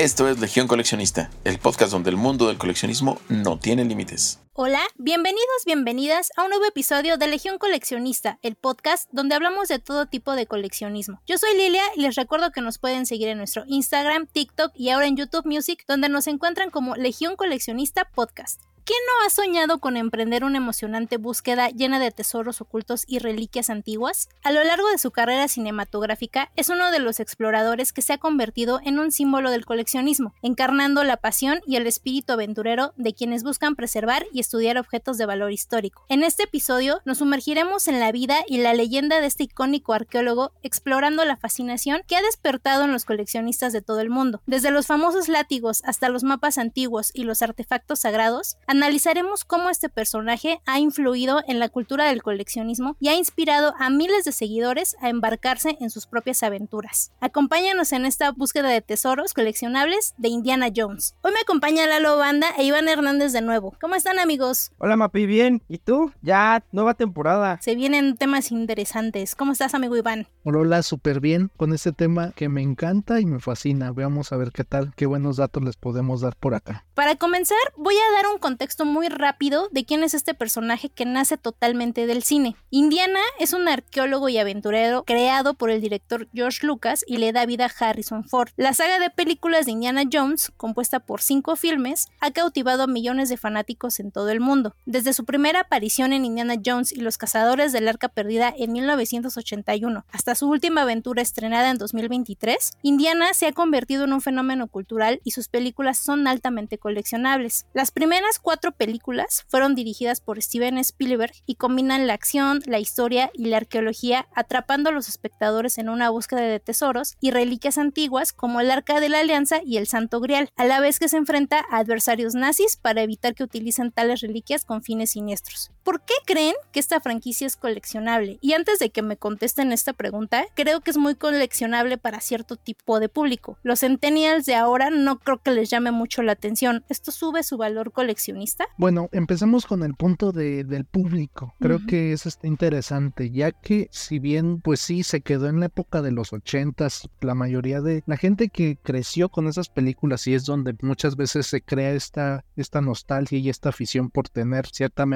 Esto es Legión Coleccionista, el podcast donde el mundo del coleccionismo no tiene límites. Hola, bienvenidos, bienvenidas a un nuevo episodio de Legión Coleccionista, el podcast donde hablamos de todo tipo de coleccionismo. Yo soy Lilia y les recuerdo que nos pueden seguir en nuestro Instagram, TikTok y ahora en YouTube Music, donde nos encuentran como Legión Coleccionista Podcast. ¿Quién no ha soñado con emprender una emocionante búsqueda llena de tesoros ocultos y reliquias antiguas? A lo largo de su carrera cinematográfica, es uno de los exploradores que se ha convertido en un símbolo del coleccionismo, encarnando la pasión y el espíritu aventurero de quienes buscan preservar y estudiar objetos de valor histórico. En este episodio nos sumergiremos en la vida y la leyenda de este icónico arqueólogo, explorando la fascinación que ha despertado en los coleccionistas de todo el mundo. Desde los famosos látigos hasta los mapas antiguos y los artefactos sagrados, analizaremos cómo este personaje ha influido en la cultura del coleccionismo y ha inspirado a miles de seguidores a embarcarse en sus propias aventuras. Acompáñanos en esta búsqueda de tesoros coleccionables de Indiana Jones. Hoy me acompaña Lalo Banda e Iván Hernández de nuevo. ¿Cómo están? Hola Mapi, bien. ¿Y tú? Ya, nueva temporada. Se vienen temas interesantes. ¿Cómo estás amigo Iván? Hola, hola, súper bien con este tema que me encanta y me fascina. Veamos a ver qué tal, qué buenos datos les podemos dar por acá. Para comenzar, voy a dar un contexto texto muy rápido de quién es este personaje que nace totalmente del cine. Indiana es un arqueólogo y aventurero creado por el director George Lucas y le da vida a Harrison Ford. La saga de películas de Indiana Jones, compuesta por cinco filmes, ha cautivado a millones de fanáticos en todo el mundo. Desde su primera aparición en Indiana Jones y los Cazadores del Arca Perdida en 1981 hasta su última aventura estrenada en 2023, Indiana se ha convertido en un fenómeno cultural y sus películas son altamente coleccionables. Las primeras cuatro películas fueron dirigidas por Steven Spielberg y combinan la acción, la historia y la arqueología, atrapando a los espectadores en una búsqueda de tesoros y reliquias antiguas como el Arca de la Alianza y el Santo Grial, a la vez que se enfrenta a adversarios nazis para evitar que utilicen reliquias con fines siniestros. ¿Por qué creen que esta franquicia es coleccionable? Y antes de que me contesten esta pregunta, creo que es muy coleccionable para cierto tipo de público. Los centennials de ahora no creo que les llame mucho la atención. Esto sube su valor coleccionable bueno, empecemos con el punto de, del público. Creo que eso está interesante, ya que si bien pues sí se quedó en la época de los ochentas, la mayoría de la gente que creció con esas películas y es donde muchas veces se crea esta, esta nostalgia y esta afición por tener cierta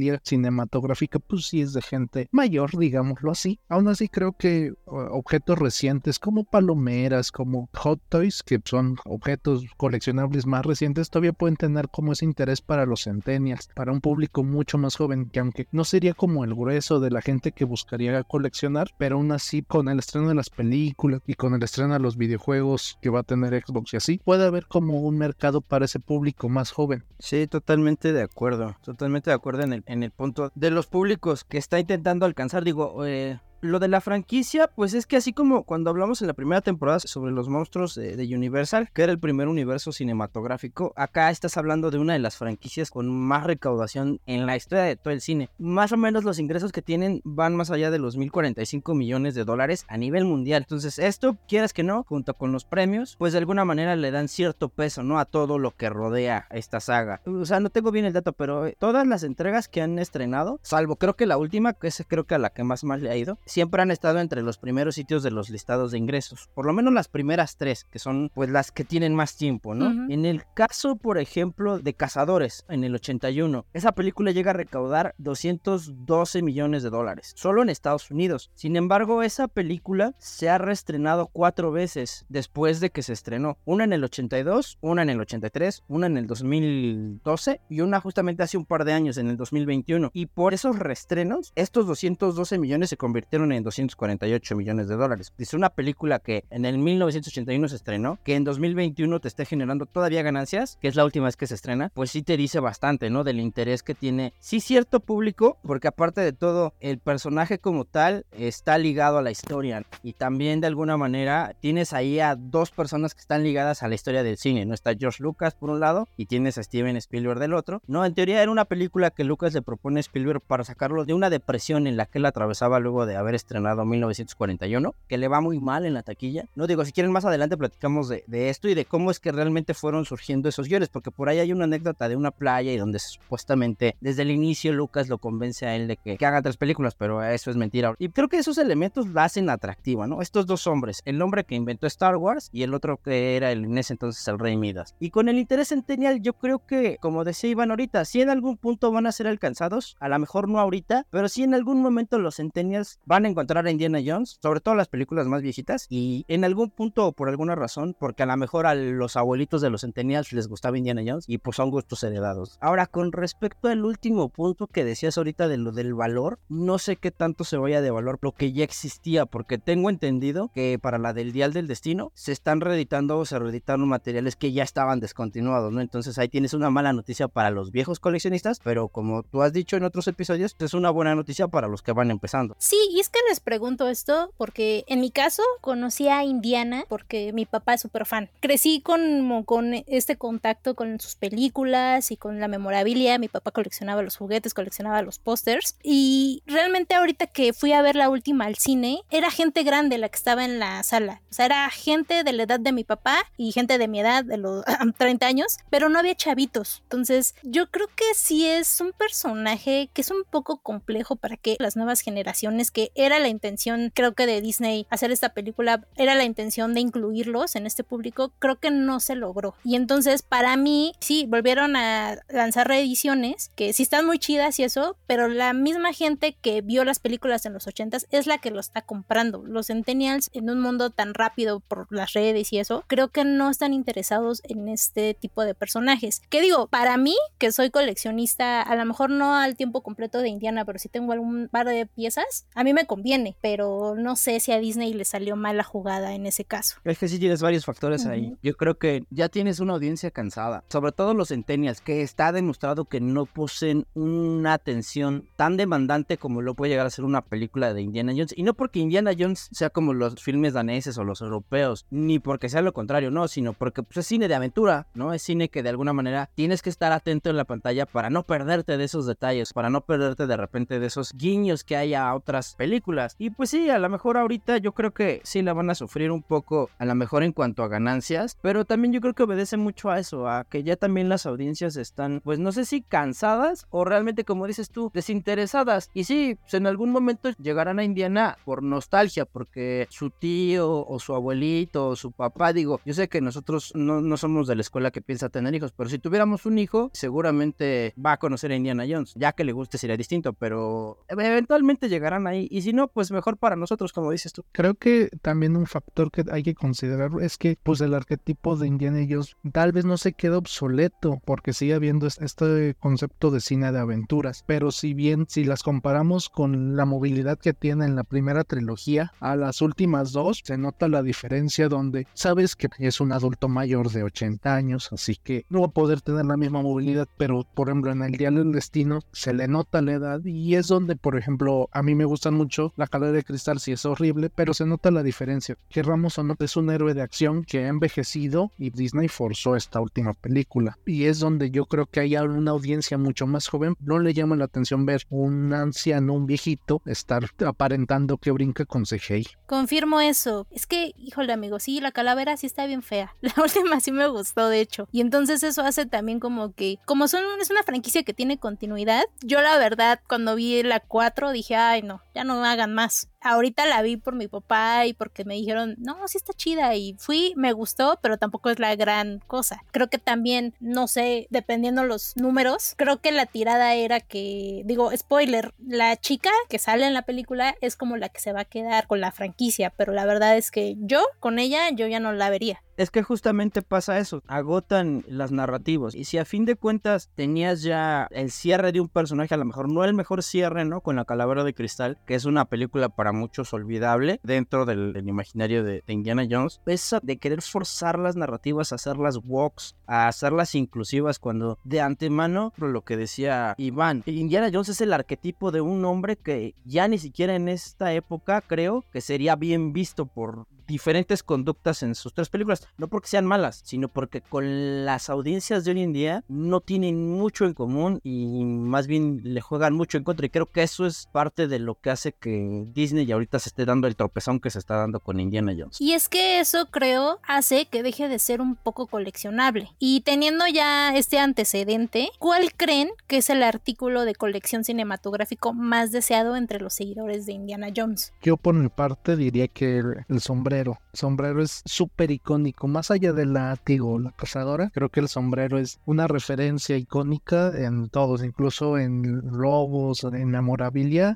memorabilia cinematográfica, pues sí es de gente mayor, digámoslo así. Aún así creo que objetos recientes como palomeras, como hot toys, que son objetos coleccionables más recientes, todavía pueden tener como ese interés para los centennials, para un público mucho más joven, que aunque no sería como el grueso de la gente que buscaría coleccionar, pero aún así con el estreno de las películas y con el estreno de los videojuegos que va a tener Xbox y así, puede haber como un mercado para ese público más joven. Sí, totalmente de acuerdo, totalmente de acuerdo en el, en el punto de los públicos que está intentando alcanzar, digo, eh, lo de la franquicia, pues es que así como cuando hablamos en la primera temporada sobre los monstruos de, Universal, que era el primer universo cinematográfico, acá estás hablando de una de las franquicias con más recaudación en la historia de todo el cine. Más o menos los ingresos que tienen van más allá de los 1.045 millones de dólares a nivel mundial. Entonces esto, quieras que no, junto con los premios, pues de alguna manera le dan cierto peso, ¿no? A todo lo que rodea esta saga. O sea, no tengo bien el dato, pero todas las entregas que han estrenado, salvo creo que la última, que es creo que a la que más mal le ha ido, siempre han estado entre los primeros sitios de los listados de ingresos. Por lo menos las primeras tres, que son pues las que tienen más tiempo, ¿no? En el caso, por ejemplo, de Cazadores, en el 81, esa película llega a recaudar 212 millones de dólares, solo en Estados Unidos. Sin embargo, esa película se ha reestrenado cuatro veces después de que se estrenó. Una en el 82, una en el 83, una en el 2012 y una justamente hace un par de años, en el 2021. Y por esos reestrenos, estos 212 millones se convirtieron en 248 millones de dólares. Dice una película que en el 1981 se estrenó, que en 2021 te esté generando todavía ganancias, que es la última vez que se estrena, pues sí te dice bastante, ¿no? Del interés que tiene, sí cierto público, porque aparte de todo, el personaje como tal está ligado a la historia y también de alguna manera tienes ahí a dos personas que están ligadas a la historia del cine, ¿no? Está George Lucas por un lado y tienes a Steven Spielberg del otro, ¿no? En teoría era una película que Lucas le propone a Spielberg para sacarlo de una depresión en la que él atravesaba luego de haber haber estrenado 1941, que le va muy mal en la taquilla. No digo, si quieren más adelante platicamos de, de esto y de cómo es que realmente fueron surgiendo esos guiones, porque por ahí hay una anécdota de una playa y donde supuestamente desde el inicio Lucas lo convence a él de que, que haga tres películas, pero eso es mentira. Y creo que esos elementos la hacen atractiva, ¿no? Estos dos hombres, el hombre que inventó Star Wars y el otro que era el, en ese entonces el Rey Midas. Y con el interés centenial, yo creo que, como decía Iván ahorita, si en algún punto van a ser alcanzados, a lo mejor no ahorita, pero si en algún momento los centennials van a encontrar a Indiana Jones, sobre todo las películas más viejitas, y en algún punto o por alguna razón, porque a lo mejor a los abuelitos de los centennials les gustaba Indiana Jones y pues son gustos heredados. Ahora, con respecto al último punto que decías ahorita de lo del valor, no sé qué tanto se vaya de valor lo que ya existía, porque tengo entendido que para la del Dial del Destino se están reeditando o se reeditaron materiales que ya estaban descontinuados, ¿no? Entonces ahí tienes una mala noticia para los viejos coleccionistas, pero como tú has dicho en otros episodios, es una buena noticia para los que van empezando. Sí, y es que les pregunto esto porque en mi caso conocí a Indiana porque mi papá es súper fan. Crecí con, con este contacto con sus películas y con la memorabilia. Mi papá coleccionaba los juguetes, coleccionaba los pósters. Y realmente ahorita que fui a ver la última al cine, era gente grande la que estaba en la sala. O sea, era gente de la edad de mi papá y gente de mi edad, de los 30 años, pero no había chavitos. Entonces, yo creo que sí es un personaje que es un poco complejo para que las nuevas generaciones, que era la intención, creo que de Disney hacer esta película, era la intención de incluirlos en este público, creo que no se logró. Y entonces, para mí, sí, volvieron a lanzar reediciones que sí están muy chidas y eso, pero la misma gente que vio las películas en los 80s es la que lo está comprando. Los centennials en un mundo tan rápido por las redes y eso, creo que no están interesados en este tipo de personajes. Que digo, para mí, que soy coleccionista, a lo mejor no al tiempo completo de Indiana, pero si tengo algún par de piezas, a mí me conviene, pero no sé si a Disney le salió mal la jugada en ese caso. Es que sí tienes varios factores ahí. Yo creo que ya tienes una audiencia cansada, sobre todo los centennials, que está demostrado que no poseen una atención tan demandante como lo puede llegar a ser una película de Indiana Jones. Y no porque Indiana Jones sea como los filmes daneses o los europeos, ni porque sea lo contrario, no, sino porque pues, es cine de aventura, ¿no? Es cine que de alguna manera tienes que estar atento en la pantalla para no perderte de esos detalles, para no perderte de repente de esos guiños que hay a otras películas. Y pues sí, a lo mejor ahorita yo creo que sí la van a sufrir un poco, a lo mejor en cuanto a ganancias, pero también yo creo que obedece mucho a eso, a que ya también las audiencias están, pues no sé si cansadas o realmente, como dices tú, desinteresadas. Y sí, pues en algún momento llegarán a Indiana por nostalgia, porque su tío o su abuelito o su papá, digo, yo sé que nosotros no, no somos de la escuela que piensa tener hijos, pero si tuviéramos un hijo, seguramente va a conocer a Indiana Jones. Ya que le guste sería distinto, pero eventualmente llegarán ahí. Y si no, pues mejor para nosotros, como dices tú. Creo que también un factor que hay que considerar es que pues el arquetipo de Indiana Jones tal vez no se quede obsoleto porque sigue habiendo este concepto de cine de aventuras. Pero si bien si las comparamos con la movilidad que tiene en la primera trilogía a las últimas dos, se nota la diferencia donde sabes que es un adulto mayor de 80 años, así que no va a poder tener la misma movilidad, pero por ejemplo en el Día del Destino se le nota la edad y es donde por ejemplo a mí me gustan mucho la calidad de cristal si es horrible, pero se nota la diferencia. Que Ramos o no es un héroe de acción que ha envejecido y Disney forzó esta última película y es donde yo creo que hay una audiencia mucho más joven, no le llama la atención ver un anciano, un viejito estar aparentando que brinca con CGI. Confirmo eso. Es que, híjole amigo, sí, la calavera sí está bien fea. La última sí me gustó, de hecho. Y entonces eso hace también como que, como son, es una franquicia que tiene continuidad, yo la verdad cuando vi la 4 dije, ay no, ya no hagan más. Ahorita la vi por mi papá y porque me dijeron, no, sí está chida y fui, me gustó, pero tampoco es la gran cosa. Creo que también, no sé, dependiendo los números, creo que la tirada era que, digo, spoiler, la chica que sale en la película es como la que se va a quedar con la franquicia, pero la verdad es que yo con ella yo ya no la vería. Es que justamente pasa eso, agotan las narrativas. Y si a fin de cuentas tenías ya el cierre de un personaje, a lo mejor no el mejor cierre, ¿no? Con la calavera de cristal, que es una película para muchos olvidable dentro del, imaginario de, de, Indiana Jones, esa de querer forzar las narrativas, a hacerlas walks, a hacerlas inclusivas, cuando de antemano, lo que decía Iván, Indiana Jones es el arquetipo de un hombre que ya ni siquiera en esta época creo que sería bien visto por diferentes conductas en sus tres películas. No porque sean malas, sino porque con las audiencias de hoy en día no tienen mucho en común y más bien le juegan mucho en contra. Y creo que eso es parte de lo que hace que Disney ahorita se esté dando el tropezón que se está dando con Indiana Jones. Y es que eso creo hace que deje de ser un poco coleccionable. Y teniendo ya este antecedente, ¿cuál creen que es el artículo de colección cinematográfico más deseado entre los seguidores de Indiana Jones? Yo por mi parte diría que el, sombrero. El sombrero es súper icónico. Más allá del látigo o la cazadora, creo que el sombrero es una referencia icónica en todos, incluso en lobos, en.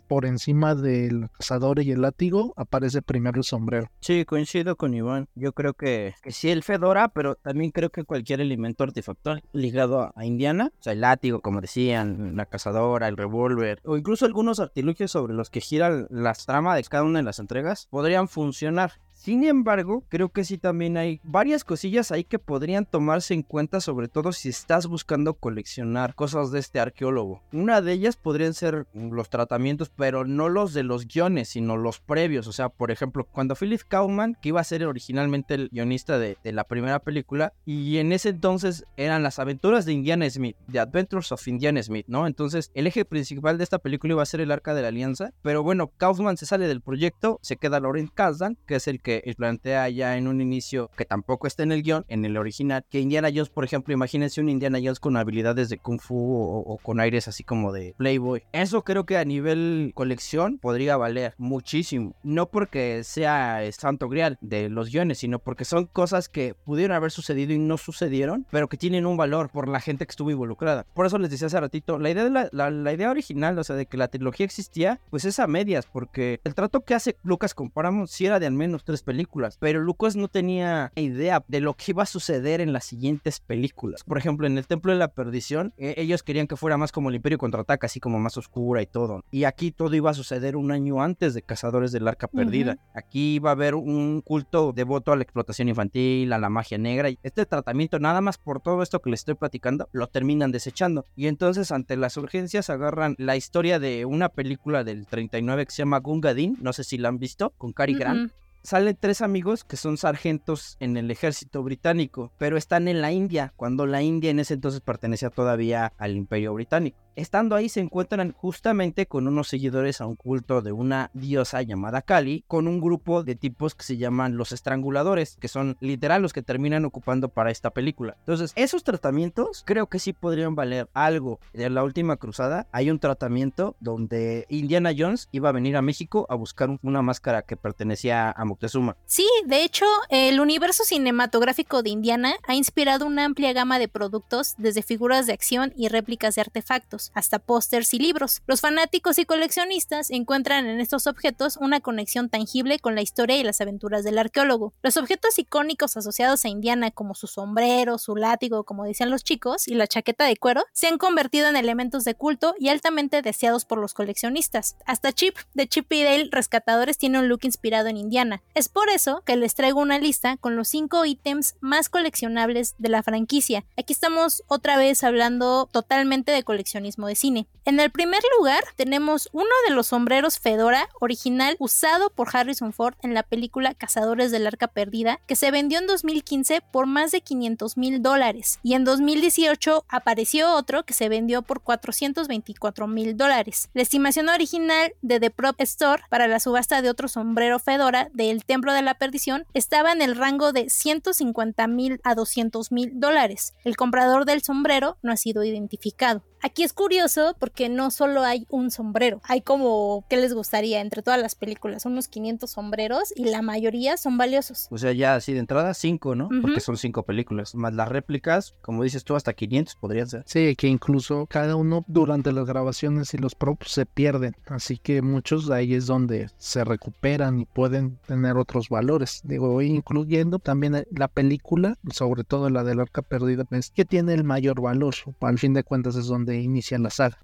Por encima del cazador y el látigo aparece primero el sombrero. Sí, coincido con Iván. Yo creo que, que sí el fedora, pero también creo que cualquier elemento artefactual ligado a Indiana, o sea, el látigo, como decían, la cazadora, el revólver, o incluso algunos artilugios sobre los que giran las tramas de cada una de las entregas, podrían funcionar. Sin embargo, creo que sí también hay varias cosillas ahí que podrían tomarse en cuenta, sobre todo si estás buscando coleccionar cosas de este arqueólogo. Una de ellas podrían ser los tratamientos, pero no los de los guiones, sino los previos. O sea, por ejemplo, cuando Philip Kaufman, que iba a ser originalmente el guionista de, la primera película, y en ese entonces eran las aventuras de Indiana Smith, The Adventures of Indiana Smith, ¿no? Entonces, el eje principal de esta película iba a ser el Arca de la Alianza, pero bueno, Kaufman se sale del proyecto, se queda Laurent Kasdan, que es el que plantea ya en un inicio, que tampoco está en el guion, en el original, que Indiana Jones, por ejemplo, imagínense un Indiana Jones con habilidades de Kung Fu o, con aires así como de Playboy. Eso creo que a nivel colección podría valer muchísimo. No porque sea santo grial de los guiones, sino porque son cosas que pudieron haber sucedido y no sucedieron, pero que tienen un valor por la gente que estuvo involucrada. Por eso les decía hace ratito, la idea, de la, idea original, o sea, de que la trilogía existía, pues es a medias, porque el trato que hace Lucas con Paramount era de al menos tres películas, pero Lucas no tenía idea de lo que iba a suceder en las siguientes películas. Por ejemplo, en el Templo de la Perdición, eh, ellos querían que fuera más como el Imperio contraataca, así como más oscura y todo. Y aquí todo iba a suceder un año antes de Cazadores del Arca Perdida. Aquí iba a haber un culto devoto a la explotación infantil, a la magia negra. Y este tratamiento, nada más por todo esto que les estoy platicando, lo terminan desechando. Y entonces, ante las urgencias, agarran la historia de una película del 39 que se llama Gungadin, no sé si la han visto, con Cary Grant salen tres amigos que son sargentos en el ejército británico, pero están en la India, cuando la India en ese entonces pertenecía todavía al imperio británico. Estando ahí se encuentran justamente con unos seguidores a un culto de una diosa llamada Kali, con un grupo de tipos que se llaman los estranguladores, que son literal los que terminan ocupando para esta película. Entonces, esos tratamientos creo que sí podrían valer algo. En la última cruzada hay un tratamiento donde Indiana Jones iba a venir a México a buscar una máscara que pertenecía a Moctezuma. Sí, de hecho, el universo cinematográfico de Indiana ha inspirado una amplia gama de productos, desde figuras de acción y réplicas de artefactos hasta pósters y libros. Los fanáticos y coleccionistas encuentran en estos objetos una conexión tangible con la historia y las aventuras del arqueólogo. Los objetos icónicos asociados a Indiana, como su sombrero, su látigo, como decían los chicos, y la chaqueta de cuero, se han convertido en elementos de culto y altamente deseados por los coleccionistas. Hasta Chip, de Chip y Dale Rescatadores, tiene un look inspirado en Indiana. Es por eso que les traigo una lista con los 5 ítems más coleccionables de la franquicia. Aquí estamos otra vez hablando totalmente de coleccionismo de cine. En el primer lugar tenemos uno de los sombreros Fedora original usado por Harrison Ford en la película Cazadores del Arca Perdida, que se vendió en 2015 por más de 500 mil dólares. Y en 2018 apareció otro que se vendió por 424 mil dólares. La estimación original de The Prop Store para la subasta de otro sombrero Fedora del Templo de la Perdición estaba en el rango de 150 mil a 200 mil dólares. El comprador del sombrero no ha sido identificado. Aquí es curioso porque no solo hay un sombrero, hay como, ¿qué les gustaría? Entre todas las películas, unos 500 sombreros y la mayoría son valiosos. O sea, ya así de entrada, cinco, ¿no? Porque son cinco películas. Más las réplicas, como dices tú, hasta 500 podrían ser. Sí, que incluso cada uno durante las grabaciones y los props se pierden. Así que muchos de ahí es donde se recuperan y pueden tener otros valores. Digo, incluyendo también la película, sobre todo la del arca perdida, que tiene el mayor valor. Al fin de cuentas es donde inicia la saga.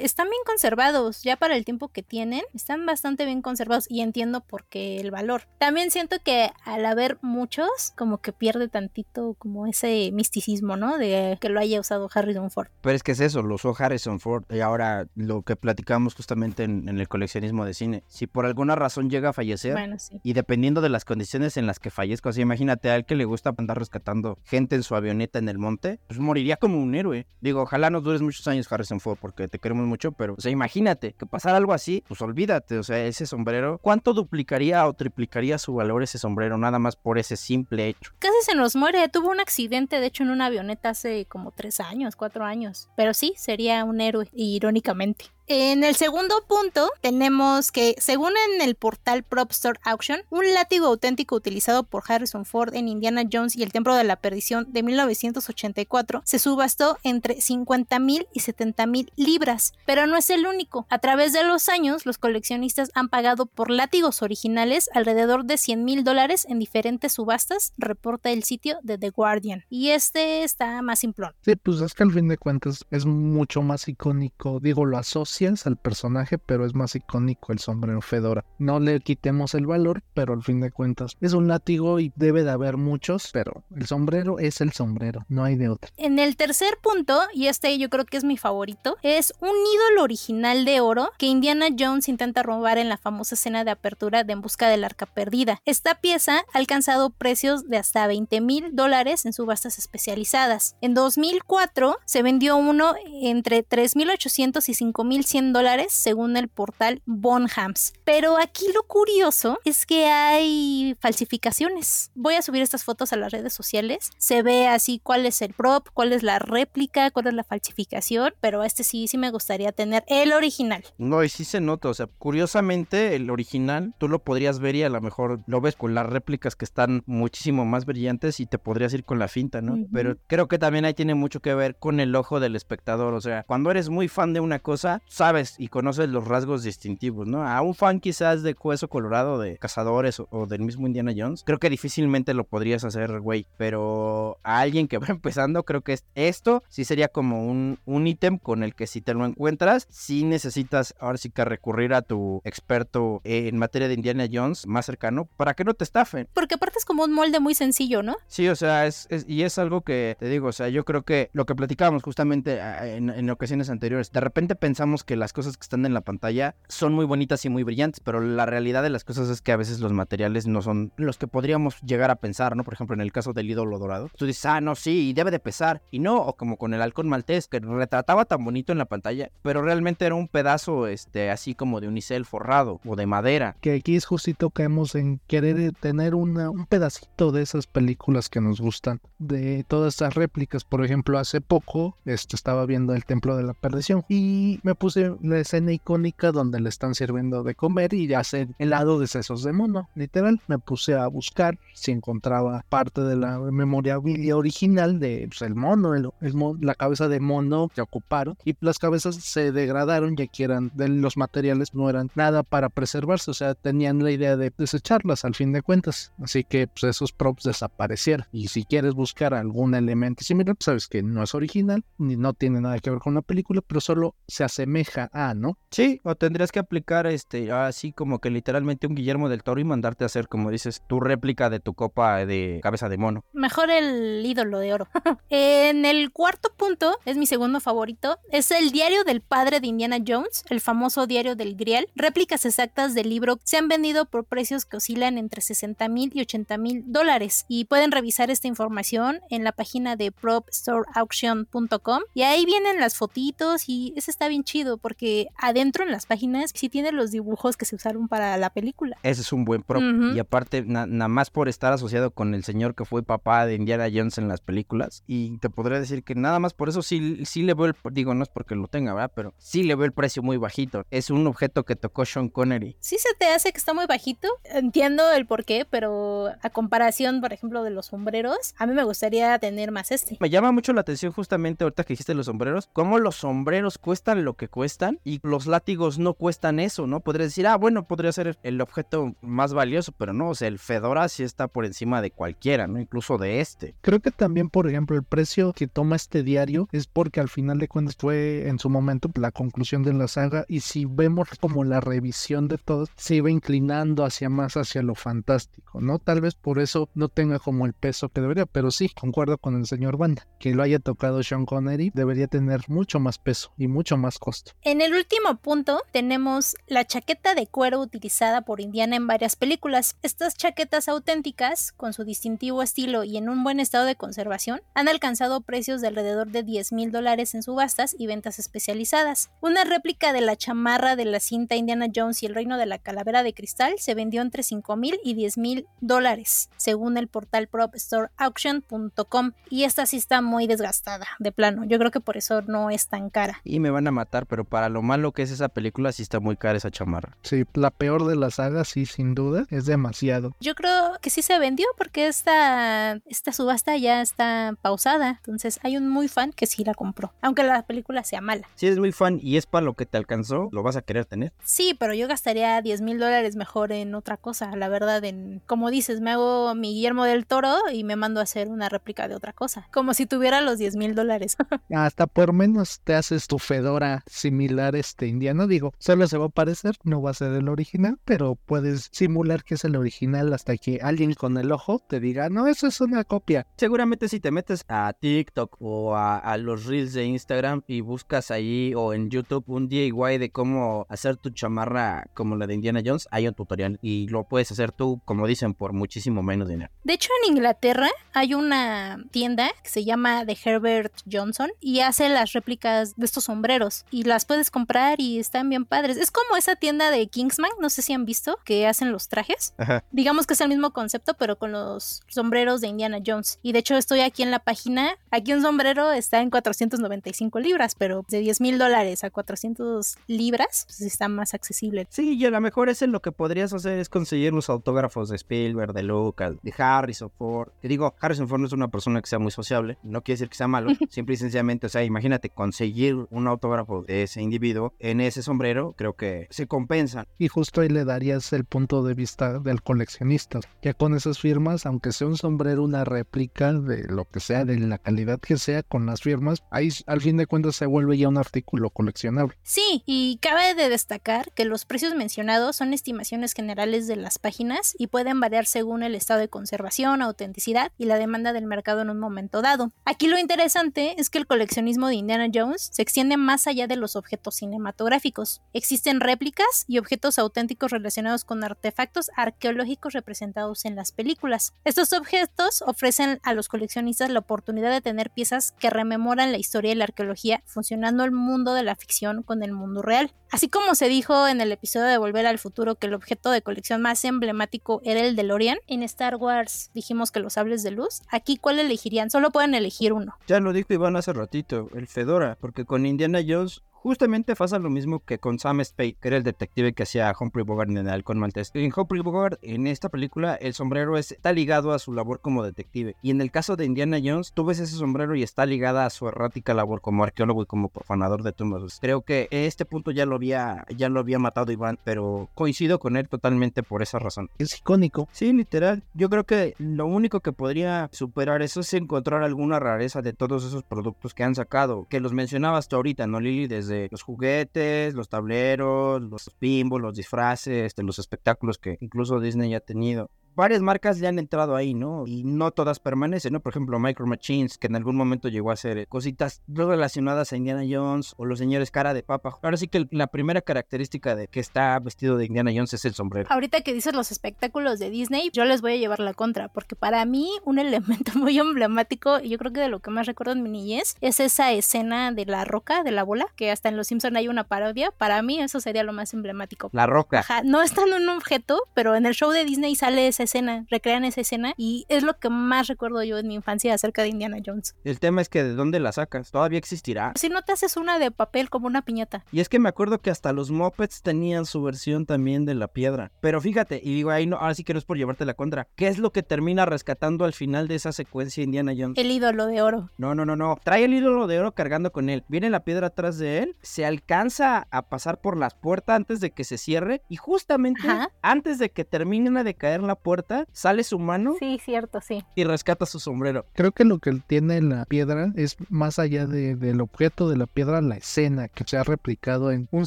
Están bien conservados, ya para el tiempo que tienen, están bastante bien conservados y entiendo por qué el valor. También siento que al haber muchos, como que pierde tantito como ese misticismo, ¿no? De que lo haya usado Harrison Ford. Pero es que es eso, lo usó Harrison Ford y ahora lo que platicamos justamente en, en el coleccionismo de cine. Si por alguna razón llega a fallecer Bueno, sí. y dependiendo de las condiciones en las que fallezca, o sea, imagínate a él que le gusta andar rescatando gente en su avioneta en el monte, pues moriría como un héroe. Digo, ojalá no dures muchos años Harrison Ford porque te queremos mucho, pero, o sea, imagínate que pasara algo así, pues olvídate, o sea, ese sombrero, ¿cuánto duplicaría o triplicaría su valor ese sombrero nada más por ese simple hecho? Casi se nos muere. Tuvo un accidente, de hecho, en una avioneta hace como tres años, cuatro años. Pero sí, sería un héroe, irónicamente. En el segundo punto tenemos que, según en el portal Prop Store Auction, un látigo auténtico utilizado por Harrison Ford en Indiana Jones y el Templo de la Perdición de 1984 se subastó entre 50 mil y 70 mil libras, pero no es el único. A través de los años, los coleccionistas han pagado por látigos originales alrededor de 100 mil dólares en diferentes subastas, reporta el sitio de The Guardian. Y este está más simplón. Sí, pues es que al fin de cuentas es mucho más icónico. Digo, lo asocias al personaje, pero es más icónico el sombrero Fedora. No le quitemos el valor, pero al fin de cuentas es un látigo y debe de haber muchos, pero el sombrero es el sombrero, no hay de otro. En el tercer punto, y este yo creo que es mi favorito, es un ídolo original de oro que Indiana Jones intenta robar en la famosa escena de apertura de En busca del arca perdida. Esta pieza ha alcanzado precios de hasta 20 mil dólares en subastas especializadas. En 2004 se vendió uno entre 3.800 y 5.100 dólares según el portal Bonhams. Pero aquí lo curioso es que hay falsificaciones. Voy a subir estas fotos a las redes sociales. Se ve así cuál es el prop, cuál es la réplica, cuál es la falsificación, pero este sí, sí me gustaría tener el original. No, y sí se nota, o sea, curiosamente el original tú lo podrías ver y a lo mejor lo ves con las réplicas que están muchísimo más brillantes y te podrías ir con la finta, ¿no? Pero creo que también ahí tiene mucho que ver con el ojo del espectador, o sea, cuando eres muy fan de una cosa, sabes y conoces los rasgos distintivos, ¿no? A un fan quizás de Hueso Colorado, de Cazadores o, o del mismo Indiana Jones, creo que difícilmente lo podrías hacer, güey, pero a alguien que va empezando, creo que es- esto sí sería como un, un ítem con el que si te lo encuentras, sí necesitas ahora sí que recurrir a tu experto en materia de Indiana Jones más cercano para que no te estafen. Porque aparte es como un molde muy sencillo, ¿no? Sí, o sea, es, es- y es algo que te digo, o sea, yo creo que lo que platicábamos justamente ah, en, en ocasiones anteriores, de repente pensamos que las cosas que están en la pantalla son muy bonitas y muy brillantes, pero la realidad de las cosas es que a veces los materiales no son los que podríamos llegar a pensar, ¿no? Por ejemplo, en el caso del ídolo dorado, tú dices, ah, no, sí, y debe de pesar, y no, o como con el halcón maltés, que retrataba tan bonito en la pantalla, pero realmente era un pedazo, este, así como de unicel forrado o de madera. Que aquí es justito caemos en querer tener una, un pedacito de esas películas que nos gustan, de todas estas réplicas. Por ejemplo, hace poco este, estaba viendo El Templo de la Perdición y me puse la escena icónica donde le están sirviendo de comer y hacen helado de sesos de mono. Literal, me puse a buscar si encontraba parte de la memorabilia original de pues, el mono, el- el la cabeza de mono que ocuparon y las cabezas se degradaron ya que eran de los materiales no eran nada para preservarse, o sea, tenían la idea de desecharlas al fin de cuentas. Así que pues, esos props desaparecieron. Y si quieres buscar algún elemento similar, pues, sabes que no es original, ni no tiene nada que ver con la película, pero solo se asemeja a, ¿no? Sí, o tendrías que aplicar este así como que literalmente un Guillermo del Toro y mandarte a hacer, como dices, tu réplica de tu copa de cabeza de mono. Mejor el ídolo de oro. en el cuarto punto, es mi segundo favorito, es el diario del padre de Indiana Jones, el famoso diario del Grial. Réplicas exactas del libro se han vendido por precios que oscilan entre 60 mil y 80 mil dólares. Y pueden revisar esta información en la página de propstoreauction.com. Y ahí vienen las fotitos y eso está bien chido porque adentro en las páginas sí tiene los dibujos que se usaron para la película. Ese es un buen prop. Ujú. Y aparte, na- nada más por estar asociado con el señor que fue papá de Indiana Jones en las películas. Y te podría decir que nada más por eso sí, sí le veo el... Digo, no es porque lo tenga, ¿verdad? Pero sí le veo el precio muy bajito. Es un objeto que tocó Sean Connery. Sí se te hace que está muy bajito, entiendo el por qué, pero a comparación, por ejemplo, de los sombreros, a mí me gustaría tener más este. Me llama mucho la atención justamente ahorita que dijiste los sombreros, cómo los sombreros cuestan lo que cuestan y los látigos no cuestan eso, ¿no? Podrías decir, ah, bueno, podría ser el objeto más valioso, pero no, o sea, el Fedora sí está por encima de cualquiera, ¿no? Incluso de este. Creo que también, por ejemplo, el precio que toma este diario es porque al final de cuentas fue en su momento la conclusión de la saga y si vemos como la revisión de todo, se iba inclinando hacia más hacia lo fantástico, ¿no? Tal vez por eso no tenga como el peso que debería, pero sí, concuerdo con el señor Banda, que lo haya tocado Sean Connery debería tener mucho más peso y mucho más costo. En el último punto tenemos la chaqueta de cuero utilizada por Indiana en varias películas. Estas chaquetas auténticas, con su distintivo estilo y en un buen estado de conservación, han alcanzado precios de alrededor de 10 mil dólares en subastas y ventas especializadas. Una réplica de la chamarra de la cinta Indiana Jones y el reino de la calavera de cristal se vendió entre 5 mil y 10 mil dólares, según el portal propstoreauction.com. Y esta sí está muy desgastada, de plano. Yo creo que por eso no es tan cara. Y me van a matar, pero para lo malo que es esa película, sí está muy cara esa chamarra. Sí, la peor de la saga, sí, sin duda, es demasiado. Yo creo que sí se vendió porque esta, esta subasta ya está pausada. Entonces hay un muy fan que sí la compró, aunque la película sea mala. Si eres muy fan y es para lo que te alcanzó, lo vas a querer tener. Sí, pero yo gastaría 10 mil dólares mejor en otra cosa, la verdad. En, como dices, me hago mi Guillermo del Toro y me mando a hacer una réplica de otra cosa, como si tuviera los 10 mil dólares. Hasta por menos te haces tu fedora similar este indiano. Digo, solo se va a parecer, no va a ser el original, pero puedes simular que es el original hasta que alguien con el ojo te diga, no, eso es una copia. Seguramente si te metes a TikTok o a, a los reels de Instagram y buscas ahí o en YouTube un DIY de cómo hacer tu chamarra como la de Indiana Jones, hay un tutorial y lo puedes hacer tú, como dicen, por muchísimo menos dinero. De hecho, en Inglaterra hay una tienda que se llama The Herbert Johnson y hace las réplicas de estos sombreros y las puedes comprar y están bien padres. Es como esa tienda de Kingsman, no sé si han visto, que hacen los trajes. Ajá. Digamos que es el mismo concepto, pero con los sombreros de Indiana Jones. Y de hecho estoy aquí en la página. Aquí un sombrero está en 495 libras, pero de 10 mil dólares a 400 libras, pues está más accesible. Sí, y a lo mejor ese lo que podrías hacer es conseguir los autógrafos de Spielberg, de Lucas, de Harrison Ford. Te digo, Harrison Ford no es una persona que sea muy sociable, no quiere decir que sea malo, simple y sencillamente, o sea, imagínate conseguir un autógrafo de ese individuo en ese sombrero, creo que se compensan. Y justo ahí le darías el punto de vista del coleccionista. Ya con esas firmas, aunque sea un sombrero, una réplica de lo que sea, de la calidad que sea, con las firmas, ahí al fin de cuentas se vuelve ya un artículo coleccionable. Sí, y cabe de destacar que los precios mencionados son estimaciones generales de las páginas y pueden variar según el estado de conservación, autenticidad y la demanda del mercado en un momento dado. Aquí lo interesante es que el coleccionismo de Indiana Jones se extiende más allá de los objetos cinematográficos. Existen réplicas y objetos auténticos relacionados con artefactos arqueológicos representados en las películas. Estos objetos ofrecen a los coleccionistas la oportunidad de tener piezas que rememoran la historia y la arqueología, funcionando el mundo de la ficción con el mundo real. Así como se dijo en el episodio de Volver al Futuro que el objeto de colección más emblemático era el DeLorean, en Star Wars dijimos que los sables de luz, aquí ¿cuál elegirían? Solo pueden elegir uno. Ya lo dijo Iván hace ratito, el Fedora, porque con Indiana Jones justamente pasa lo mismo que con Sam Spade, que era el detective que hacía Humphrey Bogart en el Halcón Maltés. En Humphrey Bogart, en esta película, el sombrero es- está ligado a su labor como detective. Y en el caso de Indiana Jones, tú ves ese sombrero y está ligada a su errática labor como arqueólogo y como profanador de tumbas. Creo que este punto ya lo había, ya lo había matado Iván, pero coincido con él totalmente por esa razón. Es icónico. Sí, literal. Yo creo que lo único que podría superar eso es encontrar alguna rareza de todos esos productos que han sacado. Que los mencionabas tú ahorita, ¿no, Lili? Desde los juguetes, los tableros, los bimbos, los disfraces, de los espectáculos que incluso Disney ha tenido. Varias marcas ya han entrado ahí, ¿no? Y no todas permanecen, ¿no? Por ejemplo, Micro Machines, que en algún momento llegó a hacer cositas relacionadas a Indiana Jones o los señores cara de papa. Ahora sí que la primera característica de que está vestido de Indiana Jones es el sombrero. Ahorita que dices los espectáculos de Disney, yo les voy a llevar la contra, porque para mí un elemento muy emblemático, y yo creo que de lo que más recuerdo en mi niñez, es esa escena de la roca, de la bola, que hasta en Los Simpson hay una parodia. Para mí eso sería lo más emblemático. La roca. Ajá, no es tan un objeto, pero en el show de Disney sale esa esa escena, recrean esa escena y es lo que más recuerdo yo en mi infancia acerca de Indiana Jones. El tema es que de dónde la sacas, todavía existirá. Si no te haces una de papel como una piñata. Y es que me acuerdo que hasta los Muppets tenían su versión también de la piedra. Pero fíjate, y digo ahí no, ahora sí que no es por llevarte la contra. ¿Qué es lo que termina rescatando al final de esa secuencia Indiana Jones? El ídolo de oro. No, no, no, no. Trae el ídolo de oro cargando con él. Viene la piedra atrás de él, se alcanza a pasar por las puertas antes de que se cierre y justamente Ajá. antes de que termine de caer la puerta, sale su mano. Sí, cierto, sí. Y rescata su sombrero. Creo que lo que tiene la piedra es más allá de, del objeto de la piedra, la escena que se ha replicado en un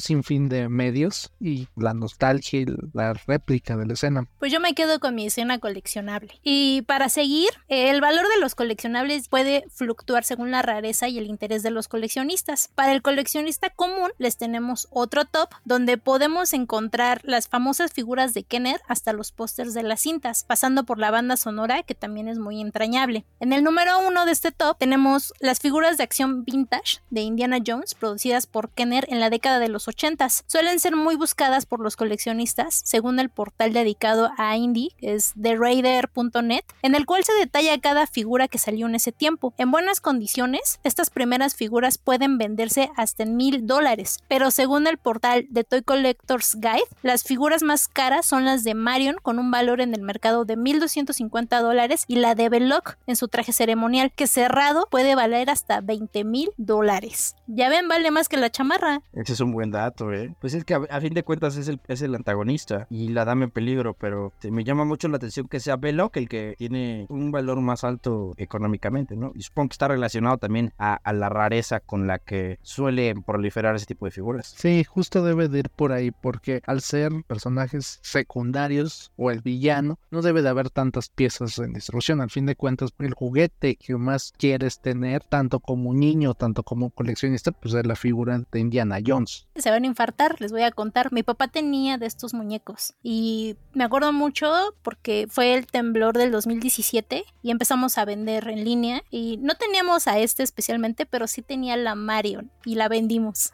sinfín de medios y la nostalgia y la réplica de la escena. Pues yo me quedo con mi escena coleccionable. Y para seguir, el valor de los coleccionables puede fluctuar según la rareza y el interés de los coleccionistas. Para el coleccionista común les tenemos otro top donde podemos encontrar las famosas figuras de Kenner hasta los pósters de la cinta pasando por la banda sonora que también es muy entrañable. En el número 1 de este top tenemos las figuras de acción vintage de Indiana Jones producidas por Kenner en la década de los 80. Suelen ser muy buscadas por los coleccionistas, según el portal dedicado a Indy, que es theraider.net, en el cual se detalla cada figura que salió en ese tiempo. En buenas condiciones, estas primeras figuras pueden venderse hasta en mil dólares, pero según el portal de Toy Collectors Guide, las figuras más caras son las de Marion con un valor en el mercado de 1250 dólares y la de Belloc en su traje ceremonial, que cerrado puede valer hasta 20 mil dólares. Ya ven, vale más que la chamarra. Ese es un buen dato, ¿eh? Pues es que a, a fin de cuentas es el, es el antagonista y la dama en peligro, pero te- me llama mucho la atención que sea Belloc el que tiene un valor más alto económicamente, ¿no? Y supongo que está relacionado también a, a la rareza con la que suelen proliferar ese tipo de figuras. Sí, justo debe de ir por ahí, porque al ser personajes secundarios o el villano, no debe de haber tantas piezas en distribución. Al fin de cuentas, el juguete que más quieres tener, tanto como niño, tanto como coleccionista, pues es la figura de Indiana Jones. se van a infartar, les voy a contar. Mi papá tenía de estos muñecos y me acuerdo mucho porque fue el temblor del 2017 y empezamos a vender en línea y no teníamos a este especialmente, pero sí tenía la Marion y la vendimos.